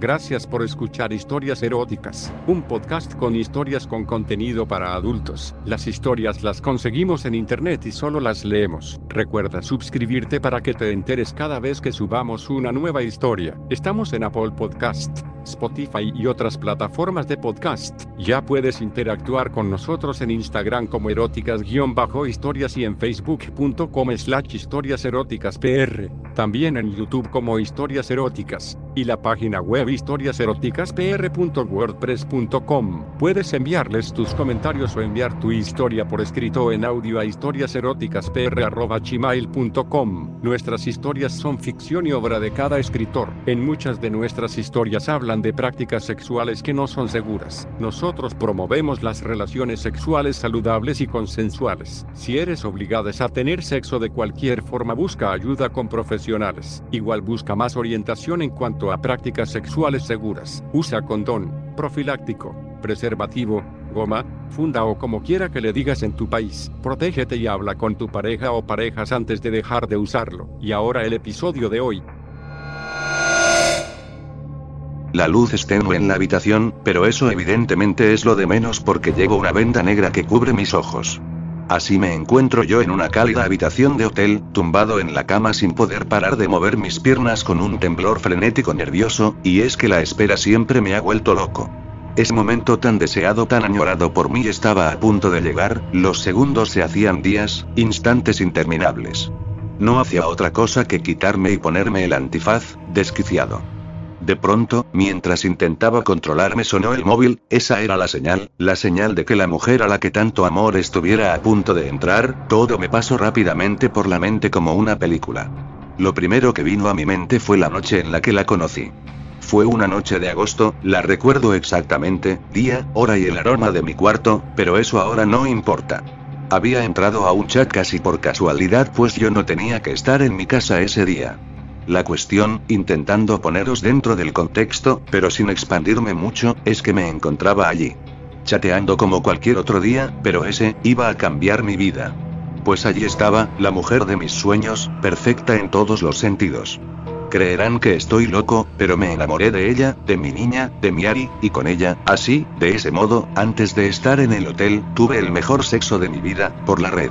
Gracias por escuchar Historias Eróticas, un podcast con historias con contenido para adultos. Las historias las conseguimos en internet y solo las leemos. Recuerda suscribirte para que te enteres cada vez que subamos una nueva historia. Estamos en Apple Podcast. Spotify y otras plataformas de podcast. Ya puedes interactuar con nosotros en Instagram como eróticas-historias y en facebook.com slash historias eróticas pr. También en YouTube como historias eróticas. Y la página web historiaseroticaspr.wordpress.com. Puedes enviarles tus comentarios o enviar tu historia por escrito en audio a historiaseroticaspr.gmail.com. Nuestras historias son ficción y obra de cada escritor. En muchas de nuestras historias hablan de prácticas sexuales que no son seguras. Nosotros promovemos las relaciones sexuales saludables y consensuales. Si eres obligada a tener sexo de cualquier forma, busca ayuda con profesionales. Igual busca más orientación en cuanto a prácticas sexuales seguras. Usa condón, profiláctico, preservativo, goma, funda o como quiera que le digas en tu país. Protégete y habla con tu pareja o parejas antes de dejar de usarlo. Y ahora el episodio de hoy. La luz es tenue en la habitación, pero eso evidentemente es lo de menos porque llevo una venda negra que cubre mis ojos. Así me encuentro yo en una cálida habitación de hotel, tumbado en la cama sin poder parar de mover mis piernas con un temblor frenético nervioso, y es que la espera siempre me ha vuelto loco. Ese momento tan deseado, tan añorado por mí estaba a punto de llegar, los segundos se hacían días, instantes interminables. No hacía otra cosa que quitarme y ponerme el antifaz, desquiciado. De pronto, mientras intentaba controlarme sonó el móvil, esa era la señal, la señal de que la mujer a la que tanto amor estuviera a punto de entrar, todo me pasó rápidamente por la mente como una película. Lo primero que vino a mi mente fue la noche en la que la conocí. Fue una noche de agosto, la recuerdo exactamente, día, hora y el aroma de mi cuarto, pero eso ahora no importa. Había entrado a un chat casi por casualidad pues yo no tenía que estar en mi casa ese día. La cuestión, intentando poneros dentro del contexto, pero sin expandirme mucho, es que me encontraba allí. Chateando como cualquier otro día, pero ese, iba a cambiar mi vida. Pues allí estaba, la mujer de mis sueños, perfecta en todos los sentidos. Creerán que estoy loco, pero me enamoré de ella, de mi niña, de mi Ari, y con ella, así, de ese modo, antes de estar en el hotel, tuve el mejor sexo de mi vida, por la red.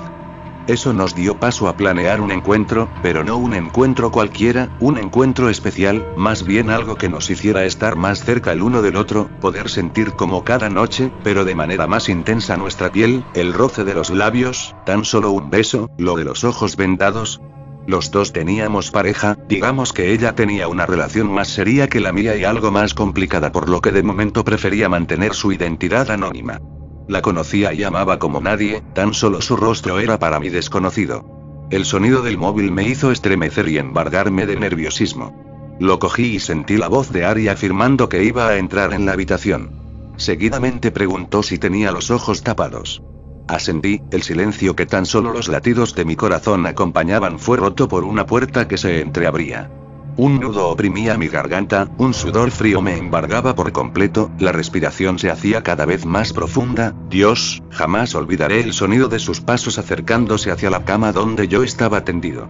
Eso nos dio paso a planear un encuentro, pero no un encuentro cualquiera, un encuentro especial, más bien algo que nos hiciera estar más cerca el uno del otro, poder sentir como cada noche, pero de manera más intensa nuestra piel, el roce de los labios, tan solo un beso, lo de los ojos vendados. Los dos teníamos pareja, digamos que ella tenía una relación más seria que la mía y algo más complicada por lo que de momento prefería mantener su identidad anónima. La conocía y amaba como nadie, tan solo su rostro era para mí desconocido. El sonido del móvil me hizo estremecer y embargarme de nerviosismo. Lo cogí y sentí la voz de Ari afirmando que iba a entrar en la habitación. Seguidamente preguntó si tenía los ojos tapados. Ascendí, el silencio que tan solo los latidos de mi corazón acompañaban fue roto por una puerta que se entreabría. Un nudo oprimía mi garganta, un sudor frío me embargaba por completo, la respiración se hacía cada vez más profunda, Dios, jamás olvidaré el sonido de sus pasos acercándose hacia la cama donde yo estaba tendido.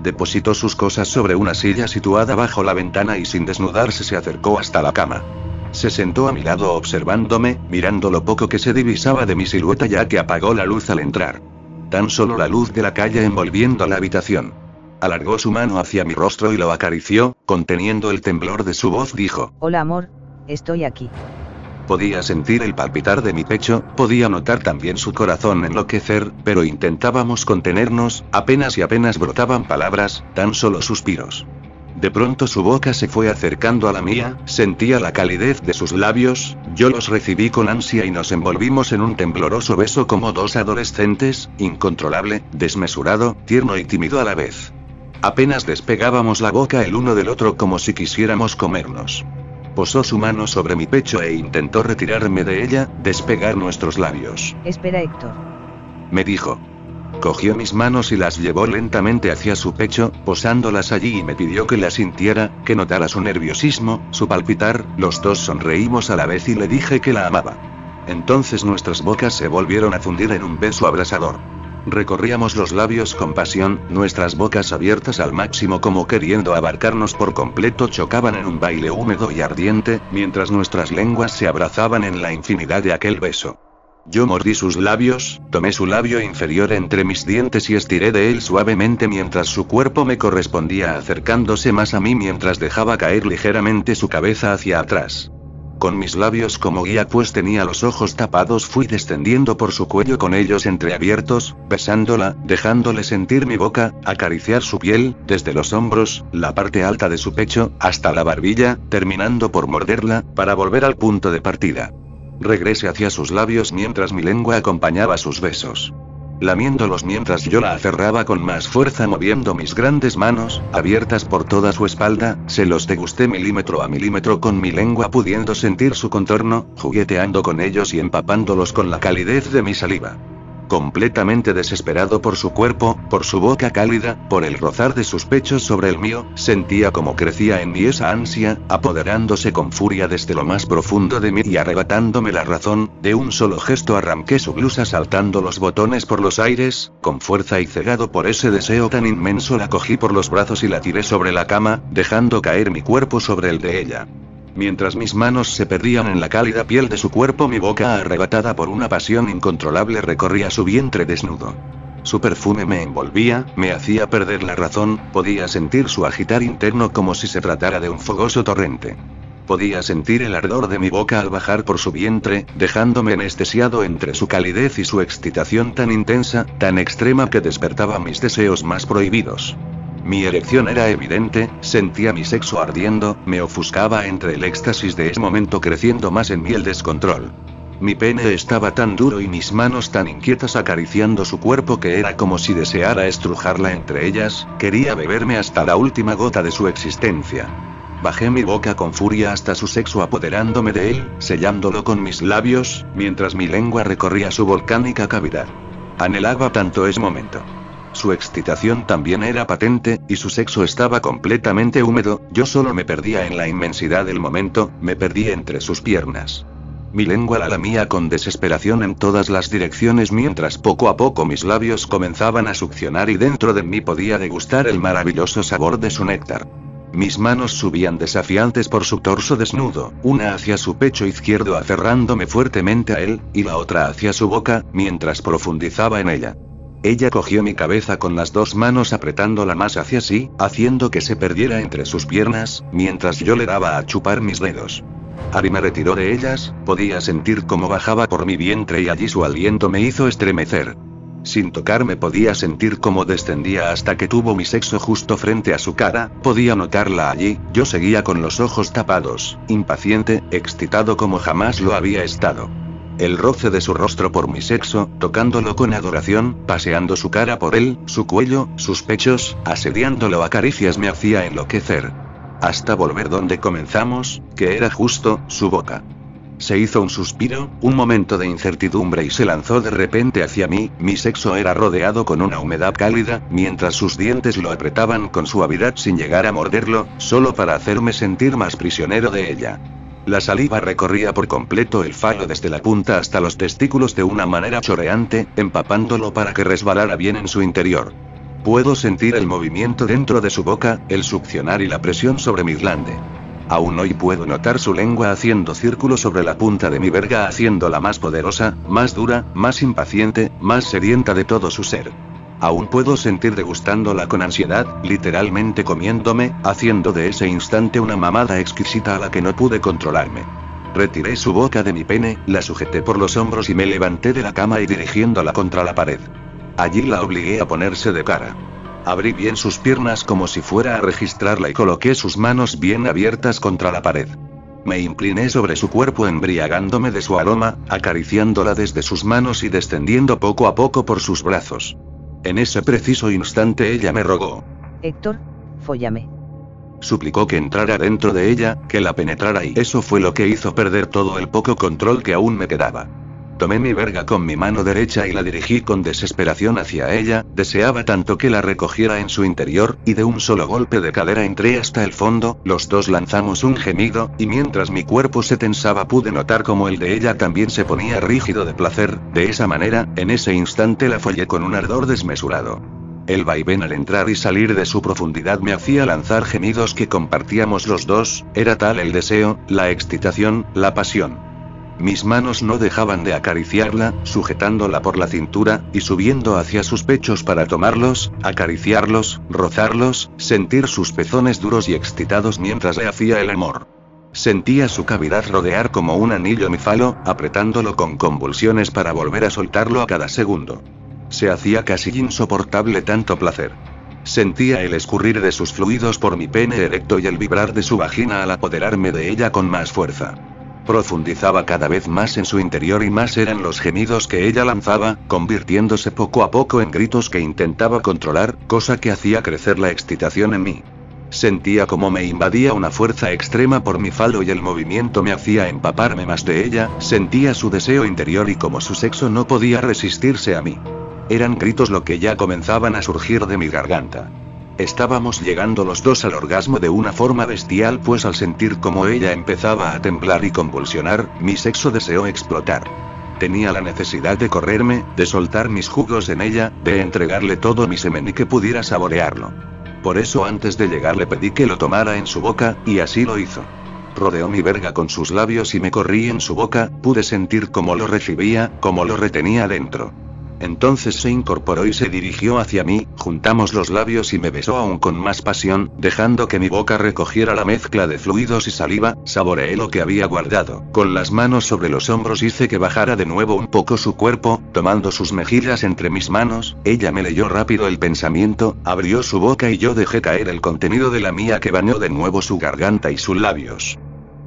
Depositó sus cosas sobre una silla situada bajo la ventana y sin desnudarse se acercó hasta la cama. Se sentó a mi lado observándome, mirando lo poco que se divisaba de mi silueta ya que apagó la luz al entrar. Tan solo la luz de la calle envolviendo la habitación. Alargó su mano hacia mi rostro y lo acarició, conteniendo el temblor de su voz dijo. Hola amor, estoy aquí. Podía sentir el palpitar de mi pecho, podía notar también su corazón enloquecer, pero intentábamos contenernos, apenas y apenas brotaban palabras, tan solo suspiros. De pronto su boca se fue acercando a la mía, sentía la calidez de sus labios, yo los recibí con ansia y nos envolvimos en un tembloroso beso como dos adolescentes, incontrolable, desmesurado, tierno y tímido a la vez. Apenas despegábamos la boca el uno del otro como si quisiéramos comernos. Posó su mano sobre mi pecho e intentó retirarme de ella, despegar nuestros labios. Espera Héctor. Me dijo. Cogió mis manos y las llevó lentamente hacia su pecho, posándolas allí y me pidió que la sintiera, que notara su nerviosismo, su palpitar, los dos sonreímos a la vez y le dije que la amaba. Entonces nuestras bocas se volvieron a fundir en un beso abrasador. Recorríamos los labios con pasión, nuestras bocas abiertas al máximo como queriendo abarcarnos por completo chocaban en un baile húmedo y ardiente, mientras nuestras lenguas se abrazaban en la infinidad de aquel beso. Yo mordí sus labios, tomé su labio inferior entre mis dientes y estiré de él suavemente mientras su cuerpo me correspondía acercándose más a mí mientras dejaba caer ligeramente su cabeza hacia atrás. Con mis labios como guía pues tenía los ojos tapados fui descendiendo por su cuello con ellos entreabiertos, besándola, dejándole sentir mi boca, acariciar su piel, desde los hombros, la parte alta de su pecho, hasta la barbilla, terminando por morderla, para volver al punto de partida. Regresé hacia sus labios mientras mi lengua acompañaba sus besos. Lamiéndolos mientras yo la aferraba con más fuerza moviendo mis grandes manos, abiertas por toda su espalda, se los degusté milímetro a milímetro con mi lengua pudiendo sentir su contorno, jugueteando con ellos y empapándolos con la calidez de mi saliva completamente desesperado por su cuerpo, por su boca cálida, por el rozar de sus pechos sobre el mío, sentía como crecía en mí esa ansia, apoderándose con furia desde lo más profundo de mí y arrebatándome la razón, de un solo gesto arranqué su blusa saltando los botones por los aires, con fuerza y cegado por ese deseo tan inmenso la cogí por los brazos y la tiré sobre la cama, dejando caer mi cuerpo sobre el de ella. Mientras mis manos se perdían en la cálida piel de su cuerpo, mi boca arrebatada por una pasión incontrolable recorría su vientre desnudo. Su perfume me envolvía, me hacía perder la razón, podía sentir su agitar interno como si se tratara de un fogoso torrente. Podía sentir el ardor de mi boca al bajar por su vientre, dejándome anestesiado entre su calidez y su excitación tan intensa, tan extrema que despertaba mis deseos más prohibidos. Mi erección era evidente, sentía mi sexo ardiendo, me ofuscaba entre el éxtasis de ese momento creciendo más en mí el descontrol. Mi pene estaba tan duro y mis manos tan inquietas acariciando su cuerpo que era como si deseara estrujarla entre ellas, quería beberme hasta la última gota de su existencia. Bajé mi boca con furia hasta su sexo apoderándome de él, sellándolo con mis labios, mientras mi lengua recorría su volcánica cavidad. Anhelaba tanto ese momento. Su excitación también era patente, y su sexo estaba completamente húmedo, yo solo me perdía en la inmensidad del momento, me perdí entre sus piernas. Mi lengua la lamía con desesperación en todas las direcciones mientras poco a poco mis labios comenzaban a succionar y dentro de mí podía degustar el maravilloso sabor de su néctar. Mis manos subían desafiantes por su torso desnudo, una hacia su pecho izquierdo aferrándome fuertemente a él, y la otra hacia su boca, mientras profundizaba en ella. Ella cogió mi cabeza con las dos manos apretándola más hacia sí, haciendo que se perdiera entre sus piernas, mientras yo le daba a chupar mis dedos. Ari me retiró de ellas, podía sentir cómo bajaba por mi vientre y allí su aliento me hizo estremecer. Sin tocarme podía sentir cómo descendía hasta que tuvo mi sexo justo frente a su cara, podía notarla allí, yo seguía con los ojos tapados, impaciente, excitado como jamás lo había estado el roce de su rostro por mi sexo, tocándolo con adoración, paseando su cara por él, su cuello, sus pechos, asediándolo a caricias me hacía enloquecer. Hasta volver donde comenzamos, que era justo, su boca. Se hizo un suspiro, un momento de incertidumbre y se lanzó de repente hacia mí, mi sexo era rodeado con una humedad cálida, mientras sus dientes lo apretaban con suavidad sin llegar a morderlo, solo para hacerme sentir más prisionero de ella. La saliva recorría por completo el falo desde la punta hasta los testículos de una manera choreante, empapándolo para que resbalara bien en su interior. Puedo sentir el movimiento dentro de su boca, el succionar y la presión sobre mi glande. Aún hoy puedo notar su lengua haciendo círculos sobre la punta de mi verga haciéndola más poderosa, más dura, más impaciente, más sedienta de todo su ser. Aún puedo sentir degustándola con ansiedad, literalmente comiéndome, haciendo de ese instante una mamada exquisita a la que no pude controlarme. Retiré su boca de mi pene, la sujeté por los hombros y me levanté de la cama y dirigiéndola contra la pared. Allí la obligué a ponerse de cara. Abrí bien sus piernas como si fuera a registrarla y coloqué sus manos bien abiertas contra la pared. Me incliné sobre su cuerpo embriagándome de su aroma, acariciándola desde sus manos y descendiendo poco a poco por sus brazos. En ese preciso instante ella me rogó. Héctor, fóllame. Suplicó que entrara dentro de ella, que la penetrara y eso fue lo que hizo perder todo el poco control que aún me quedaba. Tomé mi verga con mi mano derecha y la dirigí con desesperación hacia ella, deseaba tanto que la recogiera en su interior, y de un solo golpe de cadera entré hasta el fondo, los dos lanzamos un gemido, y mientras mi cuerpo se tensaba pude notar como el de ella también se ponía rígido de placer, de esa manera, en ese instante la follé con un ardor desmesurado. El vaivén al entrar y salir de su profundidad me hacía lanzar gemidos que compartíamos los dos, era tal el deseo, la excitación, la pasión. Mis manos no dejaban de acariciarla, sujetándola por la cintura, y subiendo hacia sus pechos para tomarlos, acariciarlos, rozarlos, sentir sus pezones duros y excitados mientras le hacía el amor. Sentía su cavidad rodear como un anillo mi falo, apretándolo con convulsiones para volver a soltarlo a cada segundo. Se hacía casi insoportable tanto placer. Sentía el escurrir de sus fluidos por mi pene erecto y el vibrar de su vagina al apoderarme de ella con más fuerza. Profundizaba cada vez más en su interior y más eran los gemidos que ella lanzaba, convirtiéndose poco a poco en gritos que intentaba controlar, cosa que hacía crecer la excitación en mí. Sentía como me invadía una fuerza extrema por mi falo y el movimiento me hacía empaparme más de ella, sentía su deseo interior y como su sexo no podía resistirse a mí. Eran gritos lo que ya comenzaban a surgir de mi garganta. Estábamos llegando los dos al orgasmo de una forma bestial pues al sentir como ella empezaba a temblar y convulsionar, mi sexo deseó explotar. Tenía la necesidad de correrme, de soltar mis jugos en ella, de entregarle todo mi semen y que pudiera saborearlo. Por eso antes de llegar le pedí que lo tomara en su boca, y así lo hizo. Rodeó mi verga con sus labios y me corrí en su boca, pude sentir cómo lo recibía, cómo lo retenía dentro. Entonces se incorporó y se dirigió hacia mí, juntamos los labios y me besó aún con más pasión, dejando que mi boca recogiera la mezcla de fluidos y saliva, saboreé lo que había guardado. Con las manos sobre los hombros hice que bajara de nuevo un poco su cuerpo, tomando sus mejillas entre mis manos, ella me leyó rápido el pensamiento, abrió su boca y yo dejé caer el contenido de la mía que bañó de nuevo su garganta y sus labios.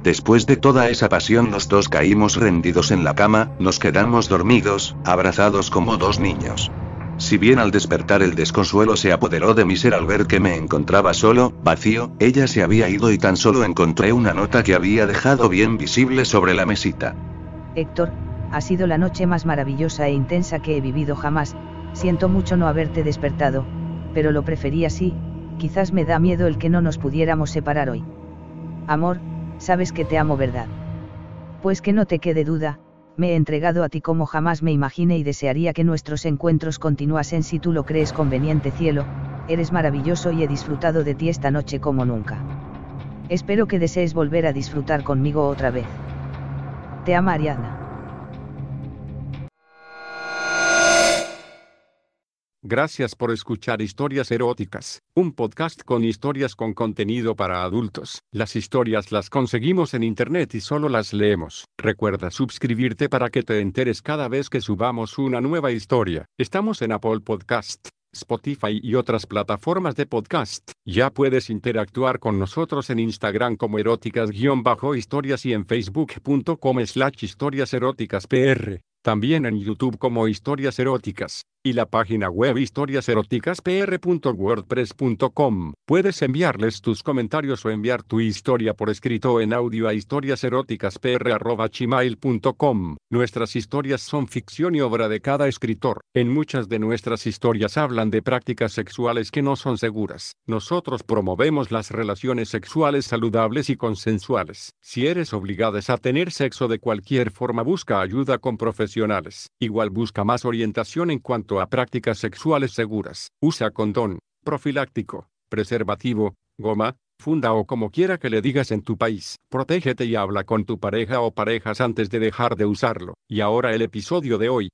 Después de toda esa pasión los dos caímos rendidos en la cama, nos quedamos dormidos, abrazados como dos niños. Si bien al despertar el desconsuelo se apoderó de mi ser al ver que me encontraba solo, vacío, ella se había ido y tan solo encontré una nota que había dejado bien visible sobre la mesita. Héctor, ha sido la noche más maravillosa e intensa que he vivido jamás, siento mucho no haberte despertado, pero lo preferí así, quizás me da miedo el que no nos pudiéramos separar hoy. Amor, sabes que te amo, ¿verdad? Pues que no te quede duda, me he entregado a ti como jamás me imaginé y desearía que nuestros encuentros continuasen si tú lo crees conveniente cielo, eres maravilloso y he disfrutado de ti esta noche como nunca. Espero que desees volver a disfrutar conmigo otra vez. Te ama Ariadna. Gracias por escuchar Historias Eróticas, un podcast con historias con contenido para adultos. Las historias las conseguimos en internet y solo las leemos. Recuerda suscribirte para que te enteres cada vez que subamos una nueva historia. Estamos en Apple Podcast, Spotify y otras plataformas de podcast. Ya puedes interactuar con nosotros en Instagram como eróticas-historias y en facebook.com slash historias eróticas pr. También en YouTube como Historias Eróticas y la página web historiaseroticaspr.wordpress.com. Puedes enviarles tus comentarios o enviar tu historia por escrito en audio a historiaseroticaspr.gmail.com. Nuestras historias son ficción y obra de cada escritor. En muchas de nuestras historias hablan de prácticas sexuales que no son seguras. Nosotros promovemos las relaciones sexuales saludables y consensuales. Si eres obligada a tener sexo de cualquier forma, busca ayuda con profesionales. Igual busca más orientación en cuanto a prácticas sexuales seguras. Usa condón, profiláctico, preservativo, goma, funda o como quiera que le digas en tu país. Protégete y habla con tu pareja o parejas antes de dejar de usarlo. Y ahora el episodio de hoy.